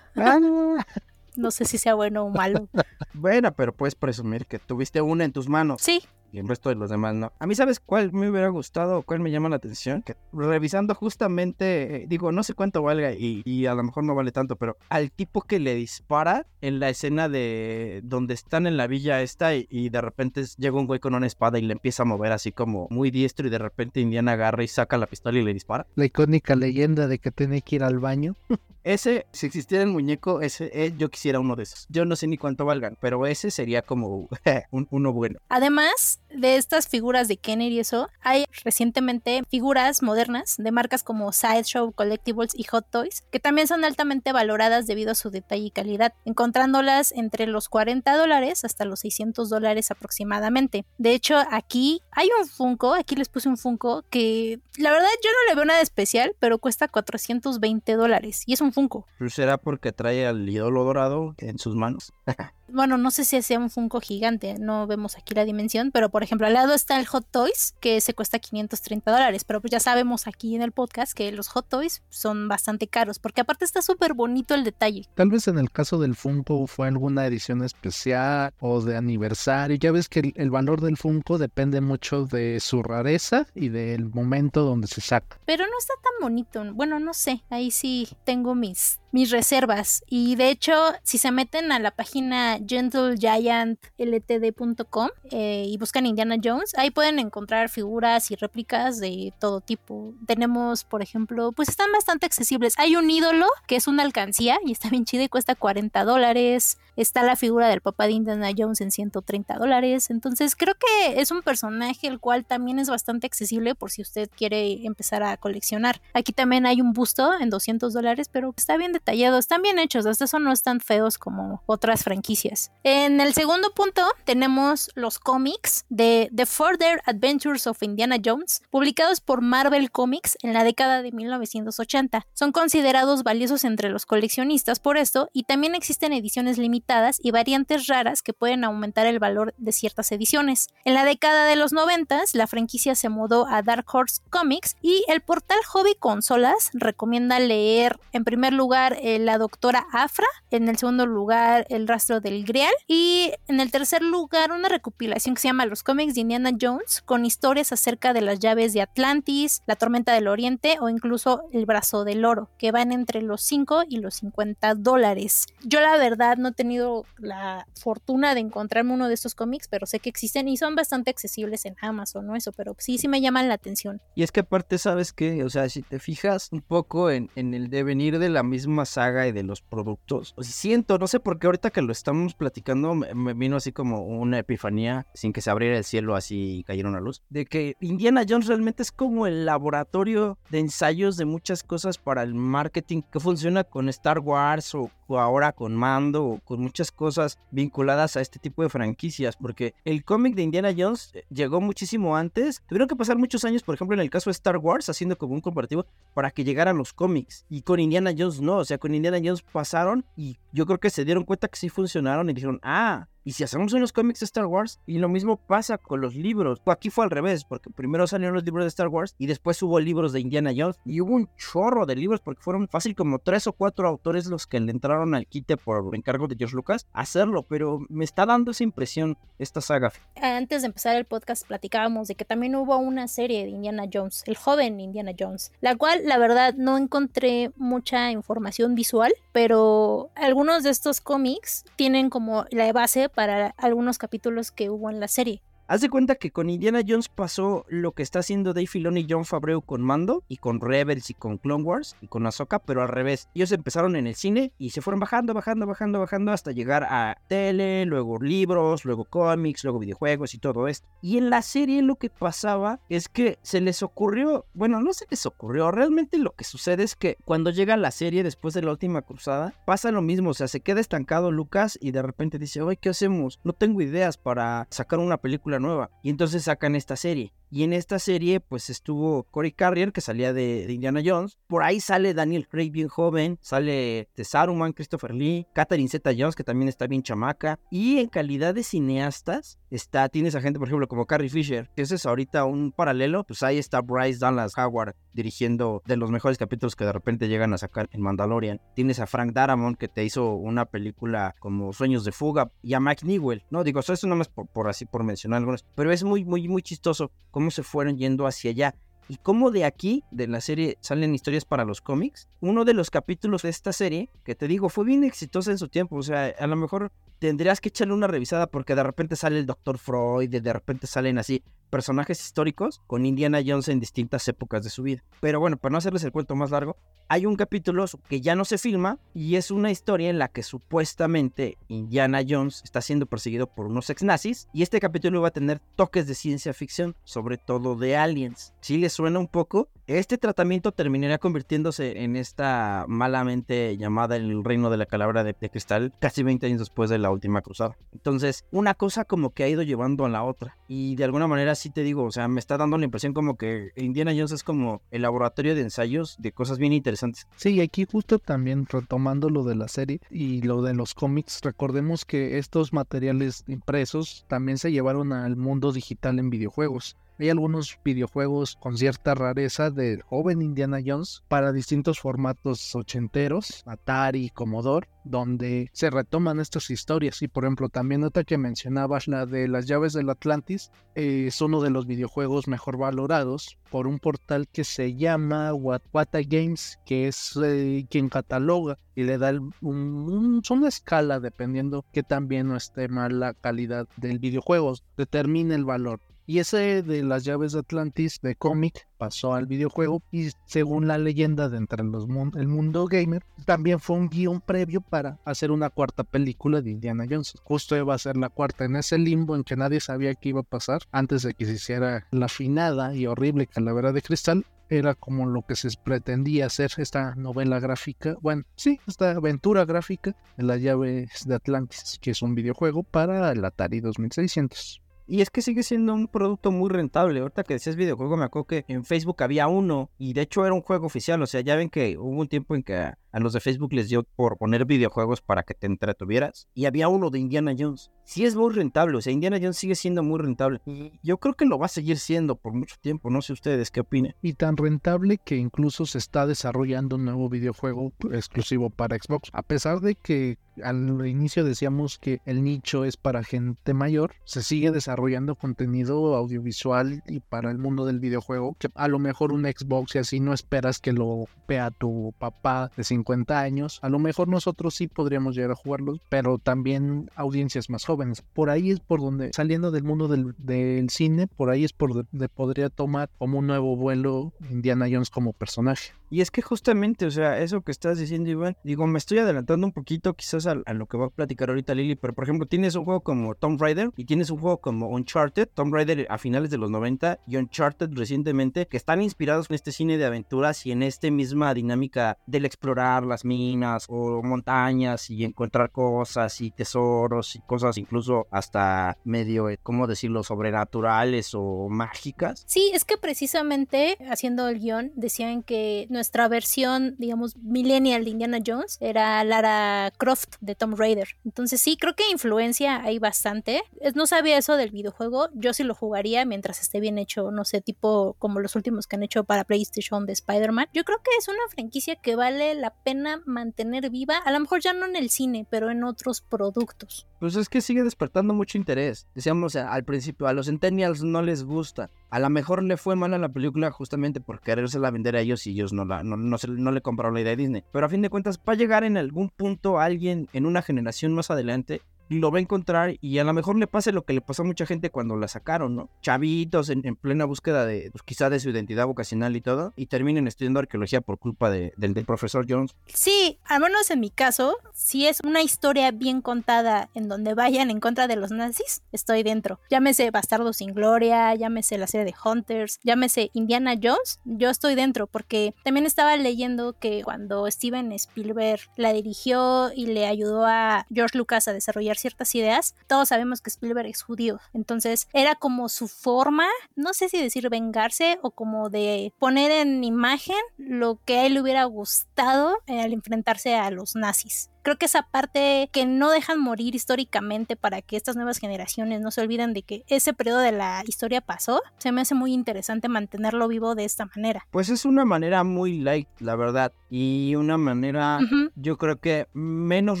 No sé si sea bueno o malo. bueno, pero puedes presumir que tuviste una en tus manos. Sí, y el resto de los demás no. A mí, ¿sabes cuál me hubiera gustado o cuál me llama la atención? Que revisando justamente, eh, digo, no sé cuánto valga y, y a lo mejor no vale tanto, pero al tipo que le dispara en la escena de donde están en la villa esta y, y de repente llega un güey con una espada y le empieza a mover así como muy diestro y de repente Indiana agarra y saca la pistola y le dispara. La icónica leyenda de que tiene que ir al baño. Ese, si existiera el muñeco, ese, eh, yo quisiera uno de esos. Yo no sé ni cuánto valgan, pero ese sería como un- uno bueno. Además de estas figuras de Kenner y eso, hay recientemente figuras modernas de marcas como Sideshow, Collectibles y Hot Toys, que también son altamente valoradas debido a su detalle y calidad, encontrándolas entre los 40 dólares hasta los 600 dólares aproximadamente. De hecho, aquí hay un Funko, aquí les puse un Funko que la verdad yo no le veo nada especial, pero cuesta 420 dólares y es un Funko. Pero será porque trae al ídolo dorado en sus manos. Bueno, no sé si sea un Funko gigante, no vemos aquí la dimensión, pero por ejemplo, al lado está el Hot Toys, que se cuesta 530 dólares, pero pues ya sabemos aquí en el podcast que los Hot Toys son bastante caros, porque aparte está súper bonito el detalle. Tal vez en el caso del Funko fue alguna edición especial o de aniversario. Ya ves que el, el valor del Funko depende mucho de su rareza y del momento donde se saca. Pero no está tan bonito, bueno, no sé, ahí sí tengo mis, mis reservas. Y de hecho, si se meten a la página gentlegiantltd.com eh, y buscan Indiana Jones, ahí pueden encontrar figuras y réplicas de todo tipo. Tenemos, por ejemplo, pues están bastante accesibles. Hay un ídolo que es una alcancía y está bien chida y cuesta 40 dólares. Está la figura del papá de Indiana Jones en 130 dólares. Entonces creo que es un personaje el cual también es bastante accesible por si usted quiere empezar a coleccionar. Aquí también hay un busto en 200 dólares, pero está bien detallado, están bien hechos, hasta eso no están feos como otras franquicias. En el segundo punto tenemos los cómics de The Further Adventures of Indiana Jones, publicados por Marvel Comics en la década de 1980. Son considerados valiosos entre los coleccionistas por esto y también existen ediciones limitadas y variantes raras que pueden aumentar el valor de ciertas ediciones. En la década de los 90 la franquicia se mudó a Dark Horse Comics y el portal Hobby Consolas recomienda leer en primer lugar eh, la doctora Afra. En el segundo lugar, el rastro del Grial. Y en el tercer lugar, una recopilación que se llama Los cómics de Indiana Jones, con historias acerca de las llaves de Atlantis, la tormenta del Oriente o incluso el brazo del oro, que van entre los 5 y los 50 dólares. Yo la verdad no he tenido la fortuna de encontrarme uno de estos cómics, pero sé que existen y son bastante accesibles en Amazon, ¿no? Eso, pero sí, sí me llaman la atención. Y es que aparte, ¿sabes qué? O sea, si te fijas un poco en, en el devenir de la misma saga y de los productos, siento, no sé por qué ahorita que lo estamos platicando me, me vino así como una epifanía sin que se abriera el cielo así y cayera una luz, de que Indiana Jones realmente es como el laboratorio de ensayos de muchas cosas para el marketing que funciona con Star Wars o, ahora con Mando o con muchas cosas vinculadas a este tipo de franquicias, porque el cómic de Indiana Jones eh, llegó muchísimo antes, tuvieron que pasar muchos años, por ejemplo, en el caso de Star Wars, haciendo como un comparativo para que llegaran los cómics, y con Indiana Jones no, sea, con Indiana Jones pasaron y yo creo que se dieron cuenta que sí funcionaron y dijeron, ah, y si hacemos unos cómics de Star Wars, y lo mismo pasa con los libros. Aquí fue al revés, porque primero salieron los libros de Star Wars y después hubo libros de Indiana Jones. Y hubo un chorro de libros, porque fueron fácil como tres o cuatro autores los que le entraron al quite por encargo de George Lucas hacerlo. Pero me está dando esa impresión esta saga. Antes de empezar el podcast platicábamos de que también hubo una serie de Indiana Jones, el joven Indiana Jones, la cual la verdad no encontré mucha información visual, pero algunos de estos cómics tienen como la base para algunos capítulos que hubo en la serie. Haz de cuenta que con Indiana Jones pasó lo que está haciendo Dave Filoni y John Favreau con Mando y con Rebels y con Clone Wars y con Ahsoka, pero al revés. Ellos empezaron en el cine y se fueron bajando, bajando, bajando, bajando hasta llegar a tele, luego libros, luego cómics, luego videojuegos y todo esto. Y en la serie lo que pasaba es que se les ocurrió, bueno, no se les ocurrió, realmente lo que sucede es que cuando llega la serie después de la última cruzada, pasa lo mismo, o sea, se queda estancado Lucas y de repente dice, oye, ¿qué hacemos? No tengo ideas para sacar una película nueva. Y entonces sacan esta serie. Y en esta serie, pues estuvo Cory Carrier, que salía de, Indiana Jones. Por ahí sale Daniel Craig, bien joven. Sale de Saruman, Christopher Lee. Catherine Zeta Jones, que también está bien chamaca. Y en calidad de cineastas, está, tienes a gente, por ejemplo, como Carrie Fisher. Que ese es ahorita un paralelo. Pues ahí está Bryce Dallas Howard dirigiendo de los mejores capítulos que de repente llegan a sacar en Mandalorian. Tienes a Frank Darabont, que te hizo una película como Sueños de Fuga. Y a Mike Newell. No, digo, eso es nomás por, por así, por mencionar algunos. Pero es muy, muy, muy chistoso cómo se fueron yendo hacia allá. Y cómo de aquí, de la serie, salen historias para los cómics. Uno de los capítulos de esta serie, que te digo, fue bien exitosa en su tiempo. O sea, a lo mejor tendrías que echarle una revisada porque de repente sale el Dr. Freud, de repente salen así personajes históricos con Indiana Jones en distintas épocas de su vida. Pero bueno, para no hacerles el cuento más largo, hay un capítulo que ya no se filma y es una historia en la que supuestamente Indiana Jones está siendo perseguido por unos ex nazis y este capítulo va a tener toques de ciencia ficción, sobre todo de aliens. Si les suena un poco, este tratamiento terminaría convirtiéndose en esta malamente llamada el reino de la calavera de, de cristal casi 20 años después de la última cruzada. Entonces, una cosa como que ha ido llevando a la otra y de alguna manera sí te digo, o sea, me está dando la impresión como que Indiana Jones es como el laboratorio de ensayos de cosas bien interesantes. Sí, y aquí justo también retomando lo de la serie y lo de los cómics, recordemos que estos materiales impresos también se llevaron al mundo digital en videojuegos. Hay algunos videojuegos con cierta rareza del joven Indiana Jones para distintos formatos ochenteros, Atari, Commodore, donde se retoman estas historias. Y por ejemplo, también nota que mencionabas la de las llaves del Atlantis, eh, es uno de los videojuegos mejor valorados por un portal que se llama Watwata Games, que es eh, quien cataloga y le da un, un, una escala dependiendo que también no esté mal la calidad del videojuego, determina el valor. Y ese de las llaves de Atlantis de cómic pasó al videojuego y según la leyenda de entre los el mundo gamer, también fue un guion previo para hacer una cuarta película de Indiana Jones. Justo iba a ser la cuarta en ese limbo en que nadie sabía qué iba a pasar antes de que se hiciera la finada y horrible calavera de cristal era como lo que se pretendía hacer esta novela gráfica, bueno, sí, esta aventura gráfica de las llaves de Atlantis, que es un videojuego para el Atari 2600. Y es que sigue siendo un producto muy rentable. Ahorita que decías videojuego, me acuerdo que en Facebook había uno y de hecho era un juego oficial. O sea, ya ven que hubo un tiempo en que a los de Facebook les dio por poner videojuegos para que te entretuvieras. Y había uno de Indiana Jones. Sí es muy rentable, o sea, Indiana Jones sigue siendo muy rentable. Y yo creo que lo va a seguir siendo por mucho tiempo, no sé ustedes qué opinen. Y tan rentable que incluso se está desarrollando un nuevo videojuego exclusivo para Xbox. A pesar de que al inicio decíamos que el nicho es para gente mayor, se sigue desarrollando contenido audiovisual y para el mundo del videojuego, que a lo mejor un Xbox y así no esperas que lo vea tu papá de 50 años, a lo mejor nosotros sí podríamos llegar a jugarlos, pero también audiencias más jóvenes. Por ahí es por donde, saliendo del mundo del, del cine, por ahí es por donde podría tomar como un nuevo vuelo Indiana Jones como personaje. Y es que justamente, o sea, eso que estás diciendo, Iván, digo, me estoy adelantando un poquito quizás a, lo que va a platicar ahorita Lili, pero por ejemplo, tienes un juego como Tomb Raider y tienes un juego como Uncharted, Tomb Raider a finales de los 90 y Uncharted recientemente, que están inspirados en este cine de aventuras y en esta misma dinámica del explorar las minas o montañas y encontrar cosas y tesoros y cosas incluso hasta medio, eh, ¿cómo decirlo?, sobrenaturales o mágicas. Sí, es que precisamente haciendo el guion decían que nuestra versión, digamos, millennial de Indiana Jones era Lara Croft de Tomb Raider. Entonces sí, creo que influencia hay bastante. No sabía eso del videojuego, yo sí lo jugaría mientras esté bien hecho, no sé, tipo como los últimos que han hecho para PlayStation de Spider-Man. Yo creo que es una franquicia que vale la pena mantener viva, a lo mejor ya no en el cine, pero en otros productos. Pues es que sigue despertando mucho interés. Decíamos al principio, a los Centennials no les gusta. A lo mejor le fue mal a la película justamente por querérsela vender a ellos y ellos no, la, no, no, no le compraron la idea de Disney. Pero a fin de cuentas va a llegar en algún punto alguien en una generación más adelante lo va a encontrar y a lo mejor le pase lo que le pasó a mucha gente cuando la sacaron, ¿no? Chavitos en, plena búsqueda de, pues, quizá de su identidad vocacional y todo, y terminen estudiando arqueología por culpa del, del profesor Jones. Sí, al menos en mi caso, si es una historia bien contada en donde vayan en contra de los nazis, estoy dentro. Llámese Bastardo sin Gloria, llámese la serie de Hunters, llámese Indiana Jones, yo estoy dentro porque también estaba leyendo que cuando Steven Spielberg la dirigió y le ayudó a George Lucas a desarrollar ciertas ideas, todos sabemos que Spielberg es judío. Entonces era como su forma, no sé si decir vengarse o como de poner en imagen lo que a él le hubiera gustado al enfrentarse a los nazis creo que esa parte que no dejan morir históricamente para que estas nuevas generaciones no se olviden de que ese periodo de la historia pasó, se me hace muy interesante mantenerlo vivo de esta manera. Pues es una manera muy light, la verdad, y una manera yo creo que menos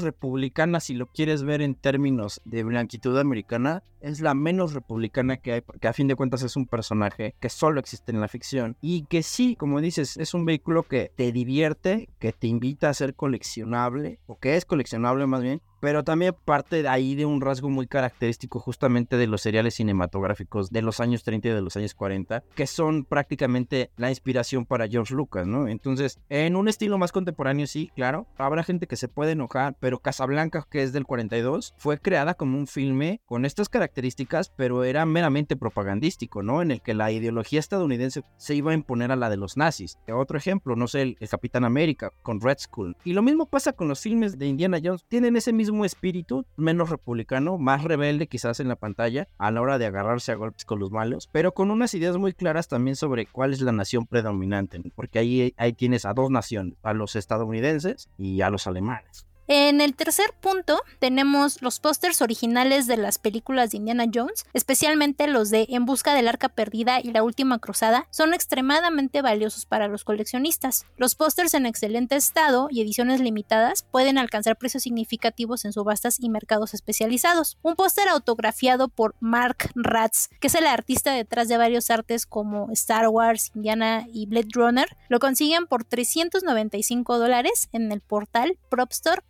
republicana si lo quieres ver en términos de blanquitud americana, es la menos republicana que hay, porque a fin de cuentas es un personaje que solo existe en la ficción y que sí, como dices, es un vehículo que te divierte, que te invita a ser coleccionable o es coleccionable más bien, pero también parte de ahí de un rasgo muy característico justamente de los seriales cinematográficos de los años 30 y de los años 40, que son prácticamente la inspiración para George Lucas, ¿no? Entonces, en un estilo más contemporáneo, sí, claro, habrá gente que se puede enojar, pero Casablanca, que es del 42, fue creada como un filme con estas características, pero era meramente propagandístico, ¿no? En el que la ideología estadounidense se iba a imponer a la de los nazis. Otro ejemplo, no sé, el, Capitán América con Red Skull. Y lo mismo pasa con los filmes de Indiana Jones, tienen ese mismo mismo espíritu, menos republicano, más rebelde quizás en la pantalla a la hora de agarrarse a golpes con los malos, pero con unas ideas muy claras también sobre cuál es la nación predominante, porque ahí, ahí tienes a dos naciones, a los estadounidenses y a los alemanes. En el tercer punto tenemos los pósters originales de las películas de Indiana Jones, especialmente los de En busca del arca perdida y La última cruzada, son extremadamente valiosos para los coleccionistas. Los pósters en excelente estado y ediciones limitadas pueden alcanzar precios significativos en subastas y mercados especializados. Un póster autografiado por Mark Ratz, que es el artista detrás de varios artes como Star Wars, Indiana y Blade Runner, lo consiguen por 395 dólares en el portal PropStore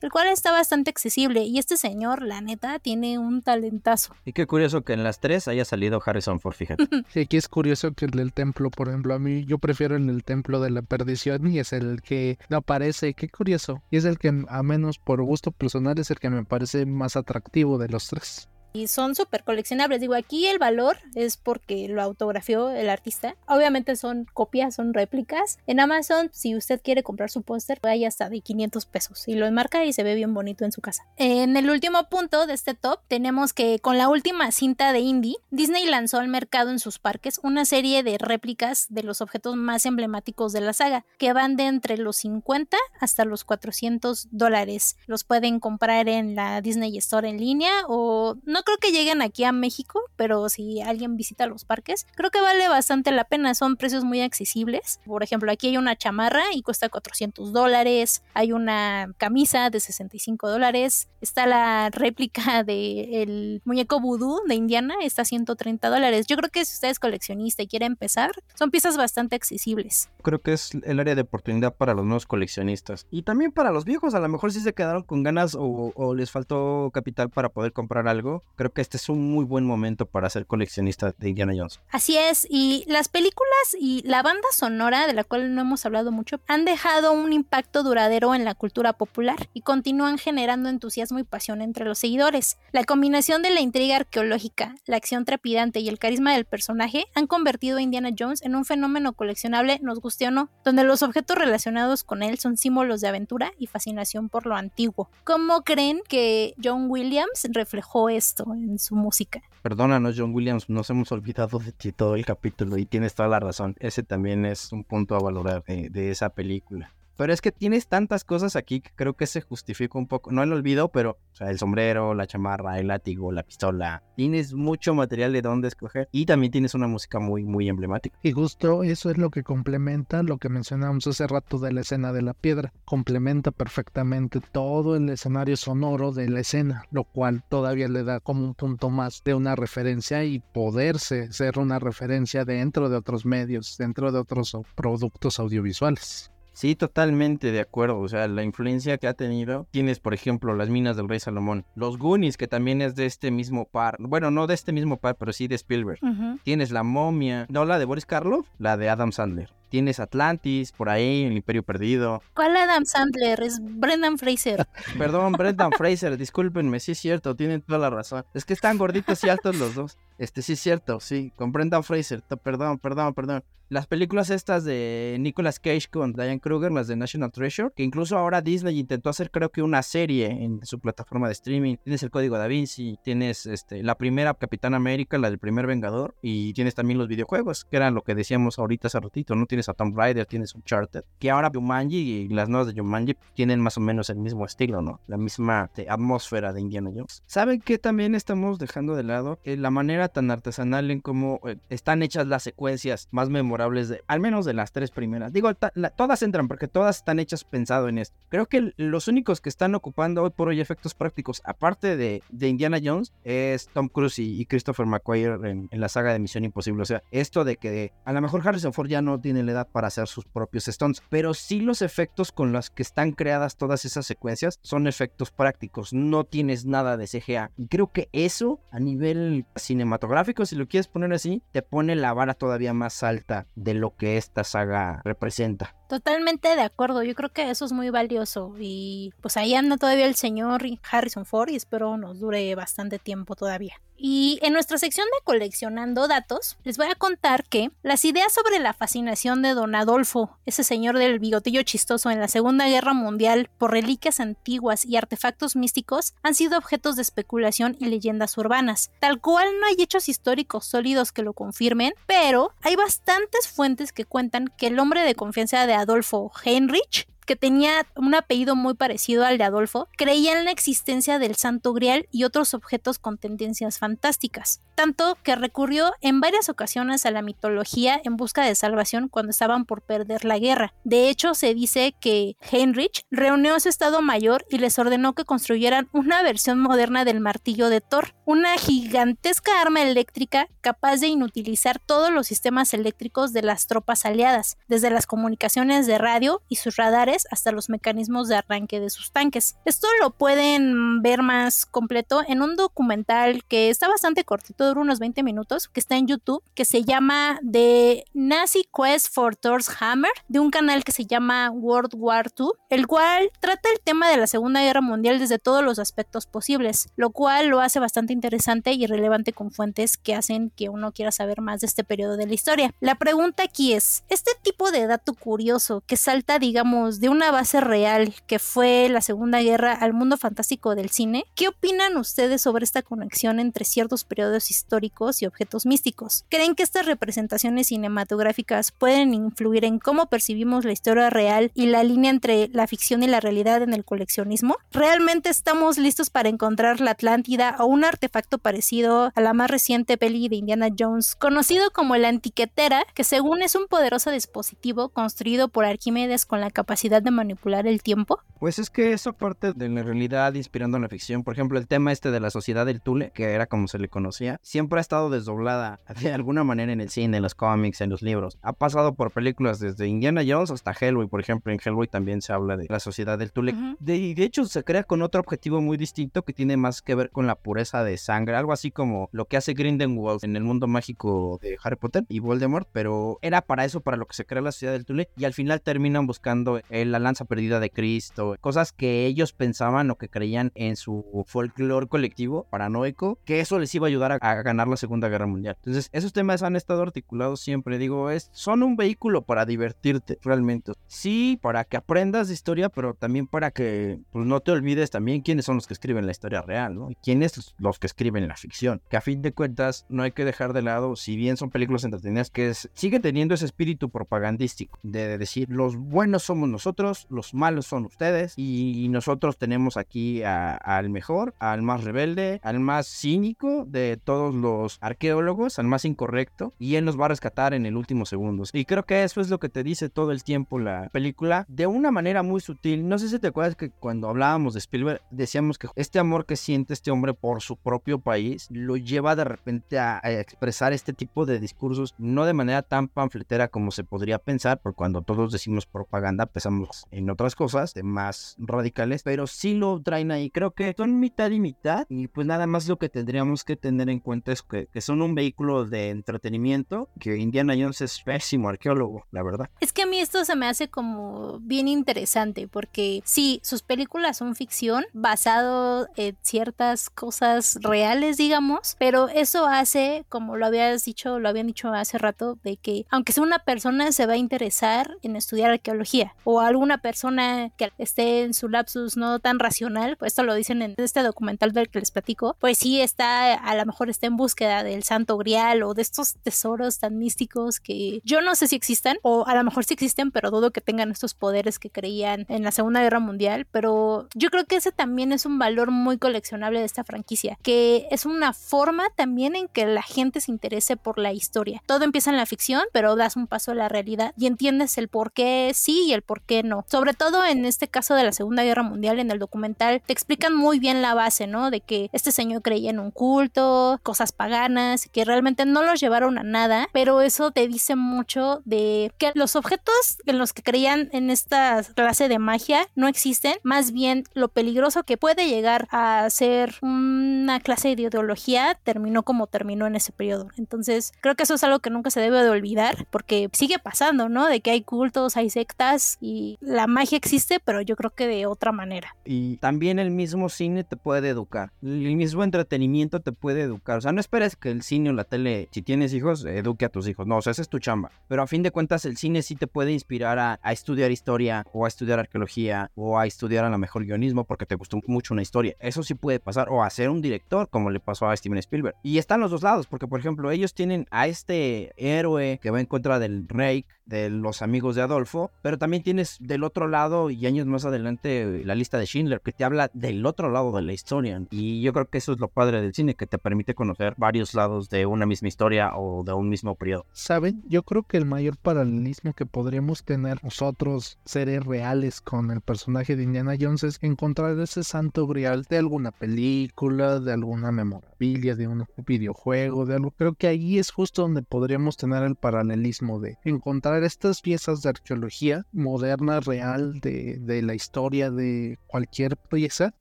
el cual está bastante accesible y este señor, la neta, tiene un talentazo. Y qué curioso que en las tres haya salido Harrison Ford, fíjate. sí, aquí es curioso que el del templo, por ejemplo, a mí yo prefiero en el templo de la perdición y es el que no aparece, qué curioso. Y es el que, a menos por gusto personal, es el que me parece más atractivo de los tres. Son súper coleccionables. Digo, aquí el valor es porque lo autografió el artista. Obviamente son copias, son réplicas. En Amazon, si usted quiere comprar su póster, hay hasta de 500 pesos y lo enmarca y se ve bien bonito en su casa. En el último punto de este top, tenemos que con la última cinta de Indie, Disney lanzó al mercado en sus parques una serie de réplicas de los objetos más emblemáticos de la saga, que van de entre los 50 hasta los 400 dólares. Los pueden comprar en la Disney Store en línea o no creo que lleguen aquí a México, pero si alguien visita los parques, creo que vale bastante la pena, son precios muy accesibles. Por ejemplo, aquí hay una chamarra y cuesta 400 dólares, hay una camisa de 65 dólares, está la réplica del muñeco vudú de Indiana, está a 130 dólares. Yo creo que si usted es coleccionista y quiere empezar, son piezas bastante accesibles. Creo que es el área de oportunidad para los nuevos coleccionistas y también para los viejos, a lo mejor si se quedaron con ganas o les faltó capital para poder comprar algo, creo que este es un muy buen momento para ser coleccionista de Indiana Jones. Así es, y las películas y la banda sonora, de la cual no hemos hablado mucho, han dejado un impacto duradero en la cultura popular y continúan generando entusiasmo y pasión entre los seguidores. La combinación de la intriga arqueológica, la acción trepidante y el carisma del personaje han convertido a Indiana Jones en un fenómeno coleccionable, nos guste o no, donde los objetos relacionados con él son símbolos de aventura y fascinación por lo antiguo. ¿Cómo creen que John Williams reflejó esto en su música? Perdónanos, John Williams, nos hemos olvidado de ti todo el capítulo y tienes toda la razón. Ese también es un punto a valorar de, de esa película. Pero es que tienes tantas cosas aquí que creo que se justifica un poco. No el olvido, pero el sombrero, la chamarra, el látigo, la pistola. Tienes mucho material de dónde escoger. Y también tienes una música muy, muy emblemática. Y justo eso es lo que complementa lo que mencionábamos hace rato de la escena de la piedra. Complementa perfectamente todo el escenario sonoro de la escena, lo cual todavía le da como un punto más de una referencia y poderse ser una referencia dentro de otros medios, dentro de otros productos audiovisuales. Sí, totalmente de acuerdo. O sea, la influencia que ha tenido. Tienes, por ejemplo, las minas del Rey Salomón. Los Goonies, que también es de este mismo par. Bueno, no de este mismo par, pero sí de Spielberg. Tienes la momia. No la de Boris Karloff, la de Adam Sandler. Tienes Atlantis, por ahí, el Imperio Perdido. ¿Cuál Adam Sandler? Es Brendan Fraser. Perdón, Brendan Fraser, discúlpenme, sí es cierto, tienen toda la razón. Es que están gorditos y altos los dos. Este, sí es cierto, sí, con Brendan Fraser. Perdón, perdón, perdón. Las películas estas de Nicolas Cage con Diane Kruger, las de National Treasure, que incluso ahora Disney intentó hacer creo que una serie en su plataforma de streaming. Tienes el Código Da Vinci, tienes este, la primera Capitán América, la del primer Vengador, y tienes también los videojuegos, que eran lo que decíamos ahorita hace ratito, ¿no? Tienes a Tomb Raider, tienes Uncharted, que ahora Jumanji y las nuevas de Jumanji tienen más o menos el mismo estilo, ¿no? La misma este, atmósfera de Indiana Jones. ¿Saben qué también estamos dejando de lado? Eh, la manera tan artesanal en cómo eh, están hechas las secuencias más memorables de, al menos de las tres primeras. Digo, la- todas entran porque todas están hechas pensado en esto. Creo que los únicos que están ocupando hoy por hoy efectos prácticos, aparte de, de Indiana Jones, es Tom Cruise y, y Christopher McQuarrie en, en la saga de Misión Imposible. O sea, esto de que a lo mejor Harrison Ford ya no tiene para hacer sus propios stunts, pero sí los efectos con los que están creadas todas esas secuencias son efectos prácticos. No tienes nada de CGA. Y creo que eso, a nivel cinematográfico, si lo quieres poner así, te pone la vara todavía más alta de lo que esta saga representa. Totalmente de acuerdo, yo creo que eso es muy valioso y pues ahí anda todavía el señor Harrison Ford y espero nos dure bastante tiempo todavía. Y en nuestra sección de coleccionando datos, les voy a contar que las ideas sobre la fascinación de Don Adolfo, ese señor del bigotillo chistoso en la Segunda Guerra Mundial por reliquias antiguas y artefactos místicos, han sido objetos de especulación y leyendas urbanas. Tal cual no hay hechos históricos sólidos que lo confirmen, pero hay bastantes fuentes que cuentan que el hombre de confianza de Adolfo Heinrich que tenía un apellido muy parecido al de Adolfo, creía en la existencia del Santo Grial y otros objetos con tendencias fantásticas, tanto que recurrió en varias ocasiones a la mitología en busca de salvación cuando estaban por perder la guerra. De hecho, se dice que Heinrich reunió a su estado mayor y les ordenó que construyeran una versión moderna del martillo de Thor, una gigantesca arma eléctrica capaz de inutilizar todos los sistemas eléctricos de las tropas aliadas, desde las comunicaciones de radio y sus radares hasta los mecanismos de arranque de sus tanques. Esto lo pueden ver más completo en un documental que está bastante cortito, dura unos 20 minutos, que está en YouTube, que se llama The Nazi Quest for Thor's Hammer, de un canal que se llama World War II, el cual trata el tema de la Segunda Guerra Mundial desde todos los aspectos posibles, lo cual lo hace bastante interesante y relevante con fuentes que hacen que uno quiera saber más de este periodo de la historia. La pregunta aquí es, este tipo de dato curioso que salta, digamos, de una base real que fue la Segunda Guerra al mundo fantástico del cine, ¿qué opinan ustedes sobre esta conexión entre ciertos periodos históricos y objetos místicos? ¿Creen que estas representaciones cinematográficas pueden influir en cómo percibimos la historia real y la línea entre la ficción y la realidad en el coleccionismo? ¿Realmente estamos listos para encontrar la Atlántida o un artefacto parecido a la más reciente peli de Indiana Jones, conocido como la Antiquetera, que según es un poderoso dispositivo construido por Arquímedes con la capacidad de manipular el tiempo? Pues es que eso parte de la realidad inspirando en la ficción. Por ejemplo, el tema este de la sociedad del Tule, que era como se le conocía, siempre ha estado desdoblada de alguna manera en el cine, en los cómics, en los libros. Ha pasado por películas desde Indiana Jones hasta Hellboy, por ejemplo. En Hellboy también se habla de la sociedad del Tule. de, de hecho, se crea con otro objetivo muy distinto que tiene más que ver con la pureza de sangre, algo así como lo que hace Grindelwald en el mundo mágico de Harry Potter y Voldemort, pero era para eso, para lo que se crea la sociedad del Tule, y al final terminan buscando la lanza perdida de Cristo, cosas que ellos pensaban o que creían en su folclore colectivo paranoico, que eso les iba a ayudar a, ganar la Segunda Guerra Mundial. Entonces, esos temas han estado articulados siempre, digo, es, son un vehículo para divertirte realmente. Sí, para que aprendas de historia, pero también para que pues, no te olvides también quiénes son los que escriben la historia real, ¿no? Y quiénes los que escriben la ficción. Que a fin de cuentas no hay que dejar de lado, si bien son películas entretenidas, que siguen teniendo ese espíritu propagandístico de decir los buenos somos nosotros, los malos son ustedes y nosotros tenemos aquí al mejor, al más rebelde, al más cínico de todos los arqueólogos, al más incorrecto y él nos va a rescatar en el último segundo. Y creo que eso es lo que te dice todo el tiempo la película de una manera muy sutil. No sé si te acuerdas que cuando hablábamos de Spielberg decíamos que este amor que siente este hombre por su propio país lo lleva de repente a, expresar este tipo de discursos no de manera tan panfletera como se podría pensar, porque cuando todos decimos propaganda pensamos en otras cosas más radicales, pero sí lo traen ahí. Creo que son mitad y mitad y pues nada más lo que tendríamos que tener en cuenta es que, que son un vehículo de entretenimiento, que Indiana Jones es pésimo arqueólogo, la verdad. Es que a mí esto se me hace como bien interesante porque sí, sus películas son ficción basado en ciertas cosas reales, digamos, pero eso hace, como lo habías dicho, lo habían dicho hace rato, de que aunque sea una persona se va a interesar en estudiar arqueología o alguna persona que esté en su lapsus no tan racional, pues esto lo dicen en este documental del que les platico, pues sí está, a lo mejor está en búsqueda del santo grial o de estos tesoros tan místicos que yo no sé si existan o a lo mejor sí existen, pero dudo que tengan estos poderes que creían en la Segunda Guerra Mundial, pero yo creo que ese también es un valor muy coleccionable de esta franquicia, que es una forma también en que la gente se interese por la historia. Todo empieza en la ficción, pero das un paso a la realidad y entiendes el por qué sí y el por qué no. Sobre todo en este caso de la Segunda Guerra Mundial, en el documental, te explican muy bien la base, ¿no? De que este señor creía en un culto, cosas paganas, que realmente no los llevaron a nada, pero eso te dice mucho de que los objetos en los que creían en esta clase de magia no existen, más bien lo peligroso que puede llegar a ser una clase de ideología terminó como terminó en ese periodo. Entonces, creo que eso es algo que nunca se debe de olvidar porque sigue pasando, ¿no? De que hay cultos, hay sectas y la magia existe, pero yo creo que de otra manera. Y también el mismo cine te puede educar. El mismo entretenimiento te puede educar. O sea, no esperes que el cine o la tele, si tienes hijos, eduque a tus hijos. No, o sea, esa es tu chamba. Pero a fin de cuentas, el cine sí te puede inspirar a, estudiar historia o a estudiar arqueología o a estudiar a lo mejor guionismo porque te gustó mucho una historia. Eso sí puede pasar. O a ser un director, como le pasó a Steven Spielberg. Y están los dos lados, porque por ejemplo, ellos tienen a este héroe que va en contra del rey, de los amigos de Adolfo, pero también tienes del otro lado y años más adelante la lista de Schindler, que te habla del otro lado de la historia. Y yo creo que eso es lo padre del cine, que te permite conocer varios lados de una misma historia o de un mismo periodo. Saben, yo creo que el mayor paralelismo que podríamos tener nosotros, seres reales, con el personaje de Indiana Jones es encontrar ese santo grial de alguna película, de alguna memorabilia, de un videojuego, de algo. Creo que ahí es justo donde podríamos tener el paralelismo de encontrar estas piezas de arqueología moderna interna real de, de la historia de cualquier pieza,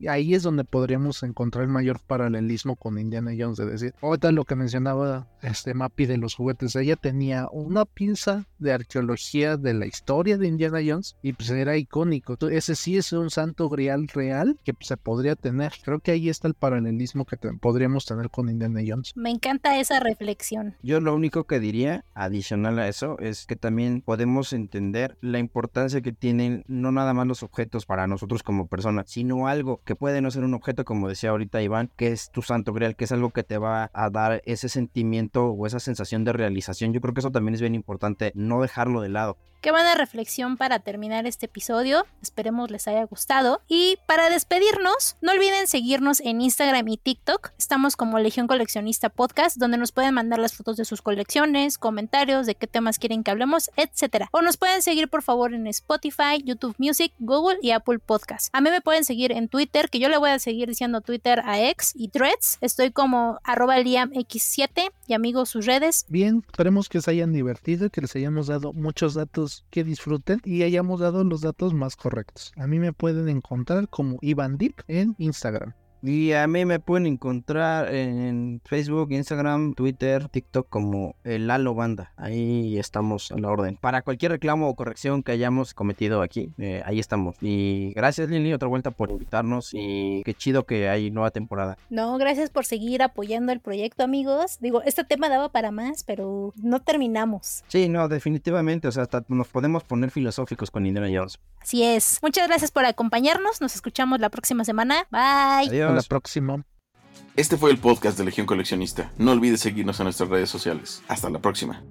ahí es donde podríamos encontrar el mayor paralelismo con Indiana Jones, de decir, ahorita lo que mencionaba este Mappy de los juguetes, ella tenía una pieza de arqueología de la historia de Indiana Jones y pues era icónico. Ese sí es un santo grial real que se podría tener. Creo que ahí está el paralelismo que podríamos tener con Indiana Jones. Me encanta esa reflexión. Yo lo único que diría, adicional a eso, es que también podemos entender la importancia que tienen no nada más los objetos para nosotros como personas, sino algo que puede no ser un objeto, como decía ahorita Iván, que es tu santo grial, que es algo que te va a dar ese sentimiento o esa sensación de realización. Yo creo que eso también es bien importante, no dejarlo de lado. Qué buena reflexión para terminar este episodio. Esperemos les haya gustado. Y para despedirnos, no olviden seguirnos en Instagram y TikTok. Estamos como Legión Coleccionista Podcast, donde nos pueden mandar las fotos de sus colecciones, comentarios de qué temas quieren que hablemos, etc. O nos pueden seguir por favor en Spotify, YouTube Music, Google y Apple Podcast. A mí me pueden seguir en Twitter, que yo le voy a seguir diciendo Twitter a X y Threads. Estoy como arroba liamx7 y amigos sus redes. Bien, esperemos que se hayan divertido, que les hayamos dado muchos datos que disfruten y hayamos dado los datos más correctos. A mí me pueden encontrar como Ivan Deep en Instagram. Y a mí me pueden encontrar en Facebook, Instagram, Twitter, TikTok como el Lalo Banda. Ahí estamos a la orden. Para cualquier reclamo o corrección que hayamos cometido aquí, eh, ahí estamos. Y gracias Lili otra vuelta por invitarnos y qué chido que hay nueva temporada. No, gracias por seguir apoyando el proyecto amigos. Digo, este tema daba para más, pero no terminamos. Sí, no, definitivamente. O sea, hasta nos podemos poner filosóficos con Indiana Jones. Así es. Muchas gracias por acompañarnos. Nos escuchamos la próxima semana. Bye. Adiós la próxima. Este fue el podcast de Legión Coleccionista. No olvides seguirnos en nuestras redes sociales. Hasta la próxima.